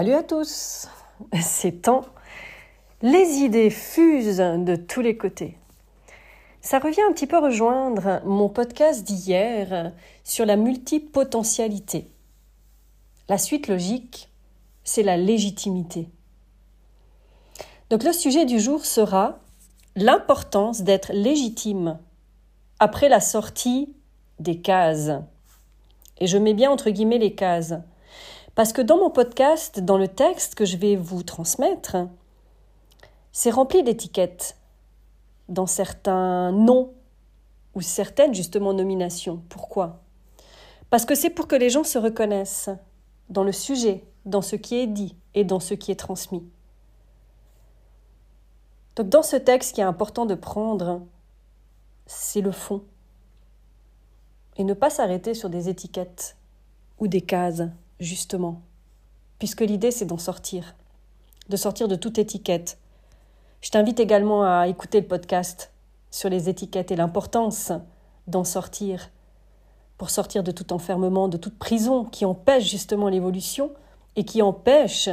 Salut à tous C'est temps. Les idées fusent de tous les côtés. Ça revient un petit peu rejoindre mon podcast d'hier sur la multipotentialité. La suite logique, c'est la légitimité. Donc le sujet du jour sera l'importance d'être légitime après la sortie des cases. Et je mets bien entre guillemets les cases. Parce que dans mon podcast, dans le texte que je vais vous transmettre, c'est rempli d'étiquettes dans certains noms ou certaines justement nominations. Pourquoi? Parce que c'est pour que les gens se reconnaissent dans le sujet, dans ce qui est dit et dans ce qui est transmis. Donc dans ce texte, ce qui est important de prendre, c'est le fond. Et ne pas s'arrêter sur des étiquettes ou des cases justement, puisque l'idée c'est d'en sortir, de sortir de toute étiquette. Je t'invite également à écouter le podcast sur les étiquettes et l'importance d'en sortir, pour sortir de tout enfermement, de toute prison qui empêche justement l'évolution et qui empêche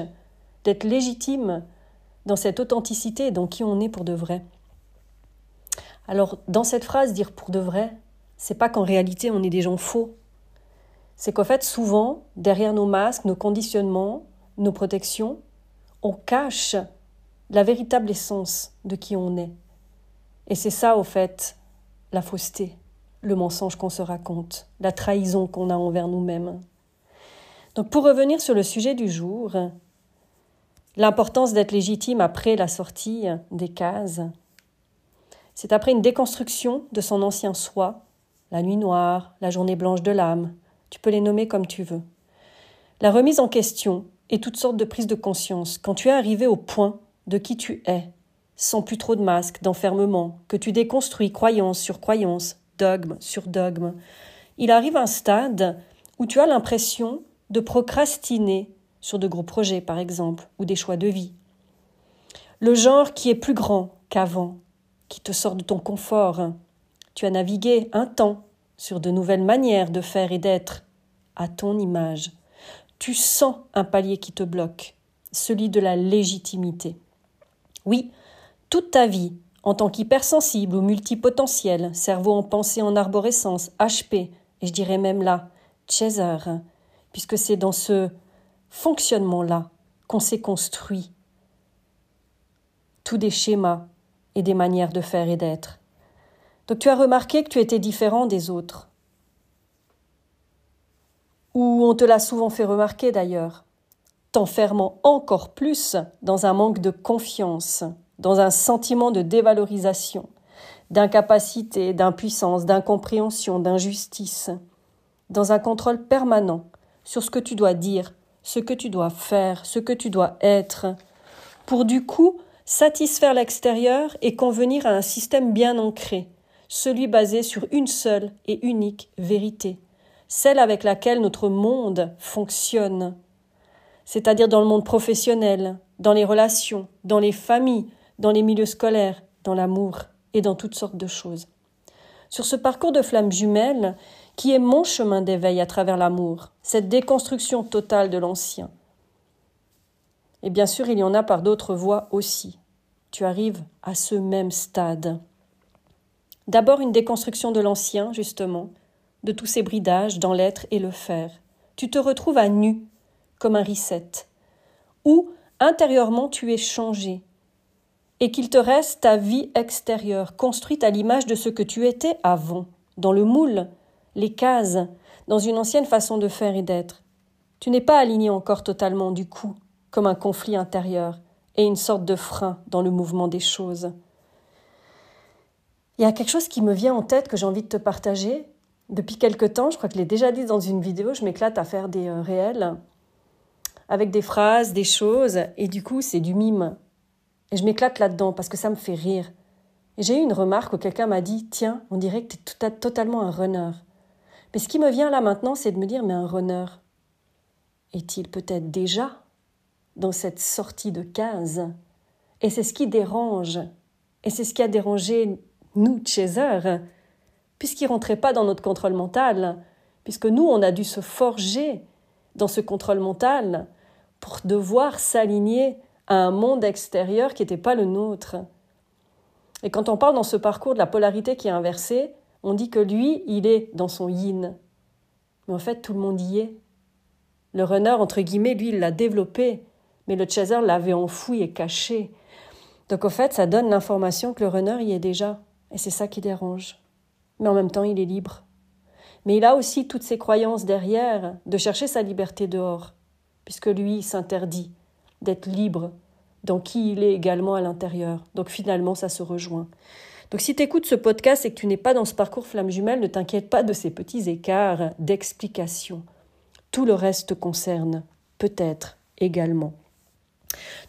d'être légitime dans cette authenticité dans qui on est pour de vrai. Alors, dans cette phrase, dire pour de vrai, c'est pas qu'en réalité on est des gens faux, c'est qu'en fait, souvent, derrière nos masques, nos conditionnements, nos protections, on cache la véritable essence de qui on est. Et c'est ça, au fait, la fausseté, le mensonge qu'on se raconte, la trahison qu'on a envers nous-mêmes. Donc pour revenir sur le sujet du jour, l'importance d'être légitime après la sortie des cases, c'est après une déconstruction de son ancien soi, la nuit noire, la journée blanche de l'âme, tu peux les nommer comme tu veux. La remise en question et toutes sortes de prises de conscience, quand tu es arrivé au point de qui tu es, sans plus trop de masques, d'enfermement, que tu déconstruis croyance sur croyance, dogme sur dogme, il arrive un stade où tu as l'impression de procrastiner sur de gros projets, par exemple, ou des choix de vie. Le genre qui est plus grand qu'avant, qui te sort de ton confort. Tu as navigué un temps sur de nouvelles manières de faire et d'être, à ton image. Tu sens un palier qui te bloque, celui de la légitimité. Oui, toute ta vie, en tant qu'hypersensible ou multipotentiel, cerveau en pensée en arborescence, HP, et je dirais même là, Chaser, puisque c'est dans ce fonctionnement-là qu'on s'est construit tous des schémas et des manières de faire et d'être. Donc tu as remarqué que tu étais différent des autres. Ou on te l'a souvent fait remarquer d'ailleurs, t'enfermant encore plus dans un manque de confiance, dans un sentiment de dévalorisation, d'incapacité, d'impuissance, d'incompréhension, d'injustice, dans un contrôle permanent sur ce que tu dois dire, ce que tu dois faire, ce que tu dois être, pour du coup satisfaire l'extérieur et convenir à un système bien ancré, celui basé sur une seule et unique vérité, celle avec laquelle notre monde fonctionne, c'est-à-dire dans le monde professionnel, dans les relations, dans les familles, dans les milieux scolaires, dans l'amour et dans toutes sortes de choses. Sur ce parcours de flammes jumelles, qui est mon chemin d'éveil à travers l'amour, cette déconstruction totale de l'ancien. Et bien sûr, il y en a par d'autres voies aussi. Tu arrives à ce même stade. D'abord une déconstruction de l'ancien, justement, de tous ces bridages dans l'être et le faire. Tu te retrouves à nu, comme un reset, où intérieurement tu es changé, et qu'il te reste ta vie extérieure, construite à l'image de ce que tu étais avant, dans le moule, les cases, dans une ancienne façon de faire et d'être. Tu n'es pas aligné encore totalement du coup, comme un conflit intérieur, et une sorte de frein dans le mouvement des choses. Il y a quelque chose qui me vient en tête que j'ai envie de te partager. Depuis quelque temps, je crois que je l'ai déjà dit dans une vidéo, je m'éclate à faire des euh, réels avec des phrases, des choses, et du coup, c'est du mime. Et je m'éclate là-dedans parce que ça me fait rire. Et j'ai eu une remarque où quelqu'un m'a dit Tiens, on dirait que tu es totalement un runner. Mais ce qui me vient là maintenant, c'est de me dire Mais un runner, est-il peut-être déjà dans cette sortie de case? Et c'est ce qui dérange. Et c'est ce qui a dérangé nous, Chaser, puisqu'ils ne rentraient pas dans notre contrôle mental, puisque nous, on a dû se forger dans ce contrôle mental pour devoir s'aligner à un monde extérieur qui n'était pas le nôtre. Et quand on parle dans ce parcours de la polarité qui est inversée, on dit que lui, il est dans son yin. Mais en fait, tout le monde y est. Le runner, entre guillemets, lui, il l'a développé, mais le chaser l'avait enfoui et caché. Donc, au fait, ça donne l'information que le runner y est déjà. Et c'est ça qui dérange. Mais en même temps, il est libre. Mais il a aussi toutes ses croyances derrière de chercher sa liberté dehors, puisque lui s'interdit d'être libre dans qui il est également à l'intérieur. Donc finalement, ça se rejoint. Donc si tu écoutes ce podcast et que tu n'es pas dans ce parcours flamme jumelle, ne t'inquiète pas de ces petits écarts d'explication. Tout le reste te concerne, peut-être également.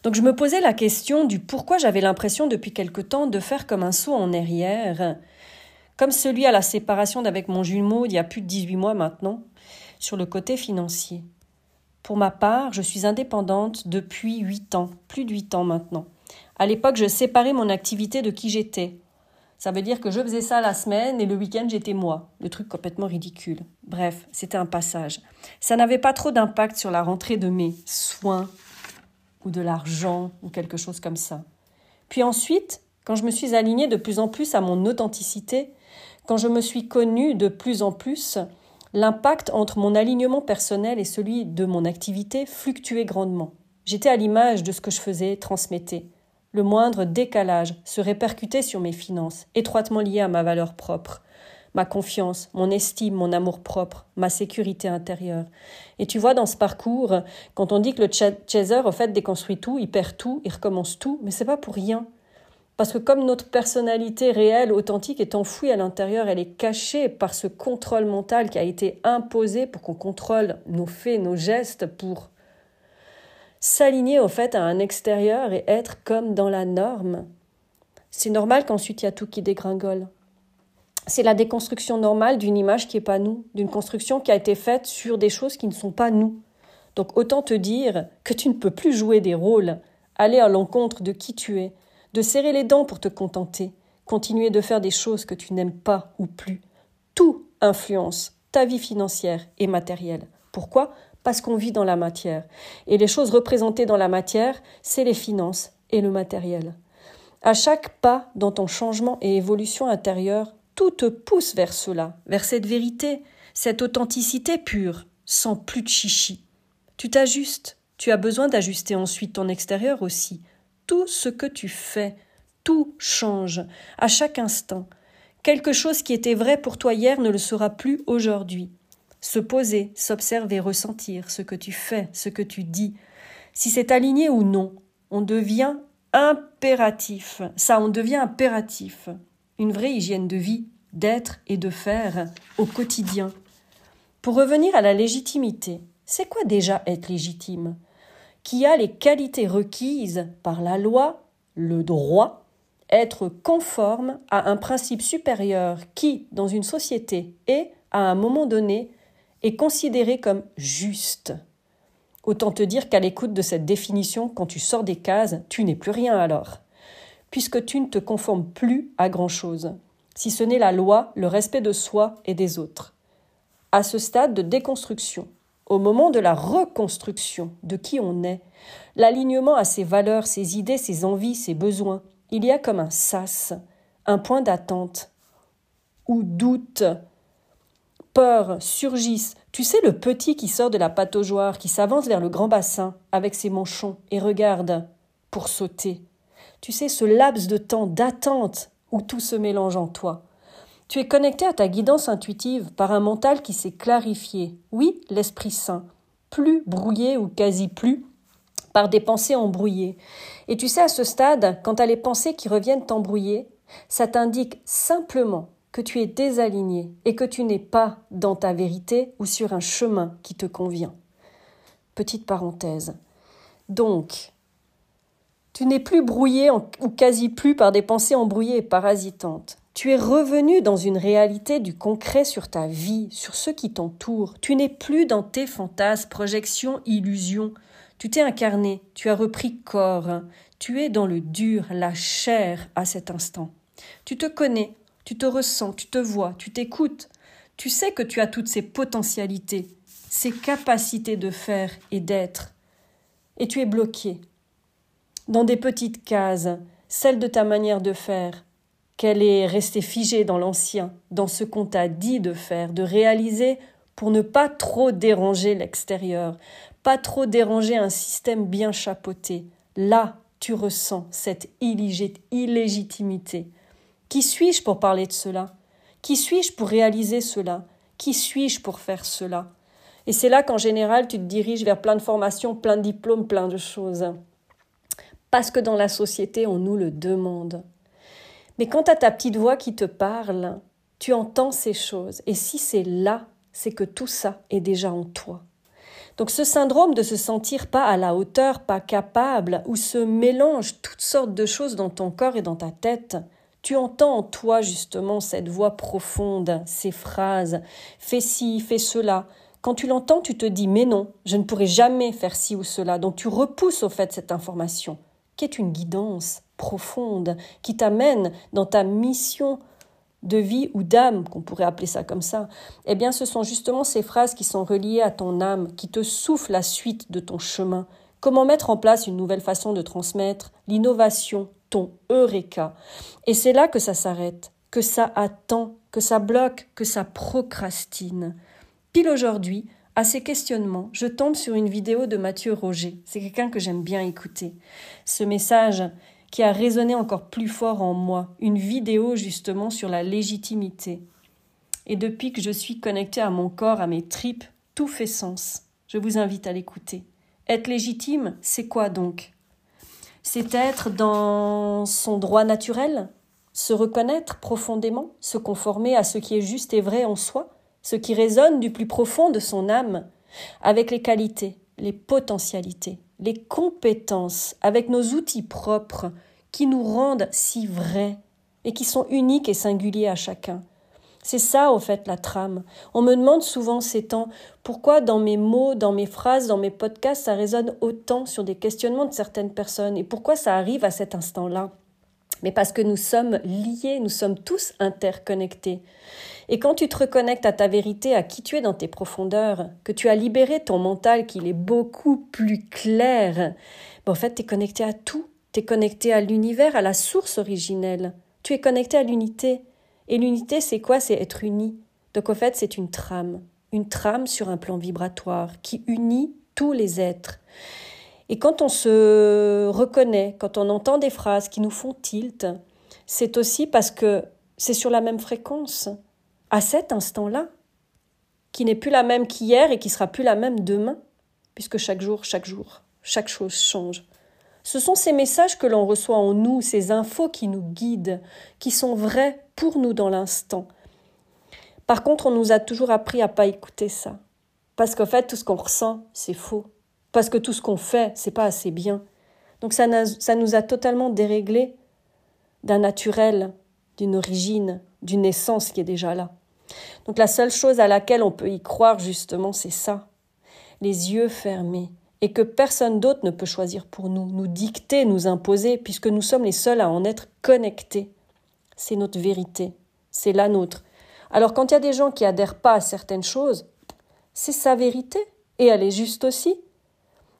Donc je me posais la question du pourquoi j'avais l'impression depuis quelque temps de faire comme un saut en arrière, comme celui à la séparation d'avec mon jumeau il y a plus de 18 mois maintenant, sur le côté financier. Pour ma part, je suis indépendante depuis huit ans, plus de huit ans maintenant. À l'époque, je séparais mon activité de qui j'étais. Ça veut dire que je faisais ça la semaine et le week-end j'étais moi. Le truc complètement ridicule. Bref, c'était un passage. Ça n'avait pas trop d'impact sur la rentrée de mes soins ou de l'argent ou quelque chose comme ça. Puis ensuite, quand je me suis alignée de plus en plus à mon authenticité, quand je me suis connue de plus en plus, L'impact entre mon alignement personnel et celui de mon activité fluctuait grandement. J'étais à l'image de ce que je faisais, transmettais. Le moindre décalage se répercutait sur mes finances, étroitement liées à ma valeur propre, ma confiance, mon estime, mon amour propre, ma sécurité intérieure. Et tu vois, dans ce parcours, quand on dit que le chaser, au fait, déconstruit tout, il perd tout, il recommence tout, mais c'est pas pour rien. Parce que comme notre personnalité réelle, authentique, est enfouie à l'intérieur, elle est cachée par ce contrôle mental qui a été imposé pour qu'on contrôle nos faits, nos gestes, pour s'aligner au fait à un extérieur et être comme dans la norme. C'est normal qu'ensuite il y a tout qui dégringole. C'est la déconstruction normale d'une image qui n'est pas nous, d'une construction qui a été faite sur des choses qui ne sont pas nous. Donc autant te dire que tu ne peux plus jouer des rôles, aller à l'encontre de qui tu es, de serrer les dents pour te contenter, continuer de faire des choses que tu n'aimes pas ou plus. Tout influence ta vie financière et matérielle. Pourquoi? Parce qu'on vit dans la matière. Et les choses représentées dans la matière, c'est les finances et le matériel. À chaque pas dans ton changement et évolution intérieure, tout te pousse vers cela, vers cette vérité, cette authenticité pure, sans plus de chichi. Tu t'ajustes, tu as besoin d'ajuster ensuite ton extérieur aussi, tout ce que tu fais, tout change, à chaque instant. Quelque chose qui était vrai pour toi hier ne le sera plus aujourd'hui. Se poser, s'observer, ressentir ce que tu fais, ce que tu dis, si c'est aligné ou non, on devient impératif. Ça, on devient impératif. Une vraie hygiène de vie, d'être et de faire au quotidien. Pour revenir à la légitimité, c'est quoi déjà être légitime? Qui a les qualités requises par la loi, le droit, être conforme à un principe supérieur qui, dans une société, est, à un moment donné, est considéré comme juste? Autant te dire qu'à l'écoute de cette définition, quand tu sors des cases, tu n'es plus rien alors, puisque tu ne te conformes plus à grand-chose, si ce n'est la loi, le respect de soi et des autres. À ce stade de déconstruction, au moment de la reconstruction de qui on est, l'alignement à ses valeurs, ses idées, ses envies, ses besoins, il y a comme un sas, un point d'attente, où doute, peur surgissent. Tu sais, le petit qui sort de la pataugeoire, qui s'avance vers le grand bassin avec ses manchons et regarde pour sauter. Tu sais, ce laps de temps d'attente où tout se mélange en toi. Tu es connecté à ta guidance intuitive par un mental qui s'est clarifié. Oui, l'Esprit Saint. Plus brouillé ou quasi plus par des pensées embrouillées. Et tu sais, à ce stade, quand tu as les pensées qui reviennent t'embrouiller, ça t'indique simplement que tu es désaligné et que tu n'es pas dans ta vérité ou sur un chemin qui te convient. Petite parenthèse. Donc, tu n'es plus brouillé ou quasi plus par des pensées embrouillées et parasitantes. Tu es revenu dans une réalité du concret sur ta vie, sur ceux qui t'entourent. Tu n'es plus dans tes fantasmes, projections, illusions. Tu t'es incarné, tu as repris corps. Tu es dans le dur, la chair à cet instant. Tu te connais, tu te ressens, tu te vois, tu t'écoutes. Tu sais que tu as toutes ces potentialités, ces capacités de faire et d'être. et tu es bloqué dans des petites cases, celle de ta manière de faire, qu'elle est restée figée dans l'ancien, dans ce qu'on t'a dit de faire, de réaliser pour ne pas trop déranger l'extérieur, pas trop déranger un système bien chapeauté. Là, tu ressens cette illégitimité. Qui suis-je pour parler de cela? Qui suis-je pour réaliser cela? Qui suis-je pour faire cela? Et c'est là qu'en général, tu te diriges vers plein de formations, plein de diplômes, plein de choses parce que dans la société, on nous le demande. Mais quand tu as ta petite voix qui te parle, tu entends ces choses. Et si c'est là, c'est que tout ça est déjà en toi. Donc ce syndrome de se sentir pas à la hauteur, pas capable, où se mélangent toutes sortes de choses dans ton corps et dans ta tête, tu entends en toi justement cette voix profonde, ces phrases, fais ci, fais cela. Quand tu l'entends, tu te dis mais non, je ne pourrai jamais faire ci ou cela. Donc tu repousses au fait cette information qui est une guidance profonde, qui t'amène dans ta mission de vie ou d'âme, qu'on pourrait appeler ça comme ça, eh bien ce sont justement ces phrases qui sont reliées à ton âme, qui te soufflent la suite de ton chemin. Comment mettre en place une nouvelle façon de transmettre l'innovation, ton eureka? Et c'est là que ça s'arrête, que ça attend, que ça bloque, que ça procrastine. Pile aujourd'hui, à ces questionnements, je tombe sur une vidéo de Mathieu Roger. C'est quelqu'un que j'aime bien écouter. Ce message qui a résonné encore plus fort en moi, une vidéo justement sur la légitimité. Et depuis que je suis connectée à mon corps, à mes tripes, tout fait sens. Je vous invite à l'écouter. Être légitime, c'est quoi donc? C'est être dans son droit naturel, se reconnaître profondément, se conformer à ce qui est juste et vrai en soi, ce qui résonne du plus profond de son âme, avec les qualités, les potentialités, les compétences, avec nos outils propres qui nous rendent si vrais et qui sont uniques et singuliers à chacun. C'est ça, au fait, la trame. On me demande souvent ces temps pourquoi dans mes mots, dans mes phrases, dans mes podcasts, ça résonne autant sur des questionnements de certaines personnes et pourquoi ça arrive à cet instant-là? Mais parce que nous sommes liés, nous sommes tous interconnectés. Et quand tu te reconnectes à ta vérité, à qui tu es dans tes profondeurs, que tu as libéré ton mental, qu'il est beaucoup plus clair, ben en fait, tu es connecté à tout. Tu es connecté à l'univers, à la source originelle. Tu es connecté à l'unité. Et l'unité, c'est quoi? C'est être uni. Donc, en fait, c'est une trame. Une trame sur un plan vibratoire qui unit tous les êtres. Et quand on se reconnaît, quand on entend des phrases qui nous font tilt, c'est aussi parce que c'est sur la même fréquence, à cet instant-là, qui n'est plus la même qu'hier et qui sera plus la même demain, puisque chaque jour, chaque jour, chaque chose change. Ce sont ces messages que l'on reçoit en nous, ces infos qui nous guident, qui sont vrais pour nous dans l'instant. Par contre, on nous a toujours appris à pas écouter ça. Parce qu'en fait, tout ce qu'on ressent, c'est faux parce que tout ce qu'on fait, c'est pas assez bien. Donc ça, ça nous a totalement déréglé d'un naturel, d'une origine, d'une essence qui est déjà là. Donc la seule chose à laquelle on peut y croire justement, c'est ça, les yeux fermés, et que personne d'autre ne peut choisir pour nous, nous dicter, nous imposer, puisque nous sommes les seuls à en être connectés. C'est notre vérité, c'est la nôtre. Alors quand il y a des gens qui adhèrent pas à certaines choses, c'est sa vérité, et elle est juste aussi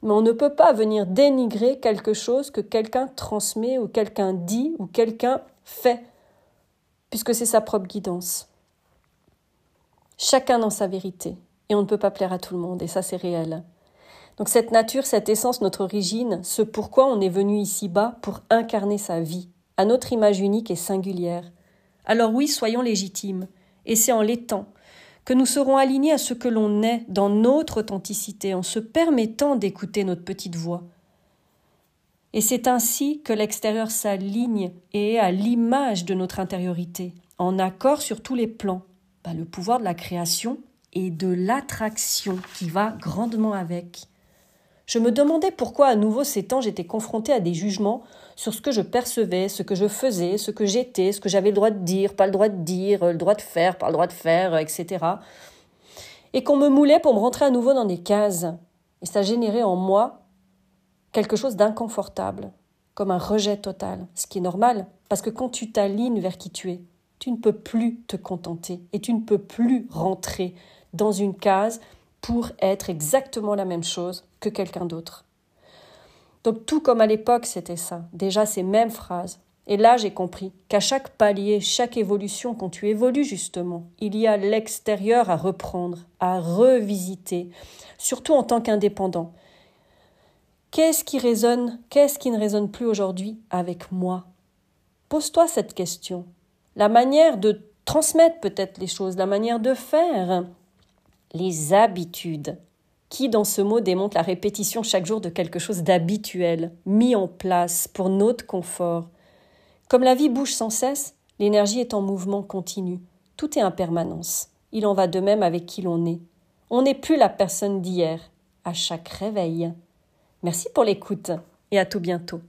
mais on ne peut pas venir dénigrer quelque chose que quelqu'un transmet ou quelqu'un dit ou quelqu'un fait, puisque c'est sa propre guidance. Chacun dans sa vérité, et on ne peut pas plaire à tout le monde, et ça c'est réel. Donc cette nature, cette essence, notre origine, ce pourquoi on est venu ici-bas pour incarner sa vie, à notre image unique et singulière. Alors oui, soyons légitimes, et c'est en l'étant, que nous serons alignés à ce que l'on est dans notre authenticité en se permettant d'écouter notre petite voix. Et c'est ainsi que l'extérieur s'aligne et est à l'image de notre intériorité, en accord sur tous les plans. Bah, le pouvoir de la création et de l'attraction qui va grandement avec. Je me demandais pourquoi à nouveau ces temps j'étais confronté à des jugements sur ce que je percevais, ce que je faisais, ce que j'étais, ce que j'avais le droit de dire, pas le droit de dire, le droit de faire, pas le droit de faire, etc. Et qu'on me moulait pour me rentrer à nouveau dans des cases. Et ça générait en moi quelque chose d'inconfortable, comme un rejet total, ce qui est normal, parce que quand tu t'alignes vers qui tu es, tu ne peux plus te contenter et tu ne peux plus rentrer dans une case pour être exactement la même chose que quelqu'un d'autre. Donc tout comme à l'époque, c'était ça, déjà ces mêmes phrases. Et là, j'ai compris qu'à chaque palier, chaque évolution, quand tu évolues justement, il y a l'extérieur à reprendre, à revisiter, surtout en tant qu'indépendant. Qu'est-ce qui résonne, qu'est-ce qui ne résonne plus aujourd'hui avec moi? Pose-toi cette question. La manière de transmettre peut-être les choses, la manière de faire, les habitudes, qui dans ce mot démontre la répétition chaque jour de quelque chose d'habituel, mis en place pour notre confort, comme la vie bouge sans cesse, l'énergie est en mouvement continu. Tout est en permanence. Il en va de même avec qui l'on est. On n'est plus la personne d'hier, à chaque réveil. Merci pour l'écoute et à tout bientôt.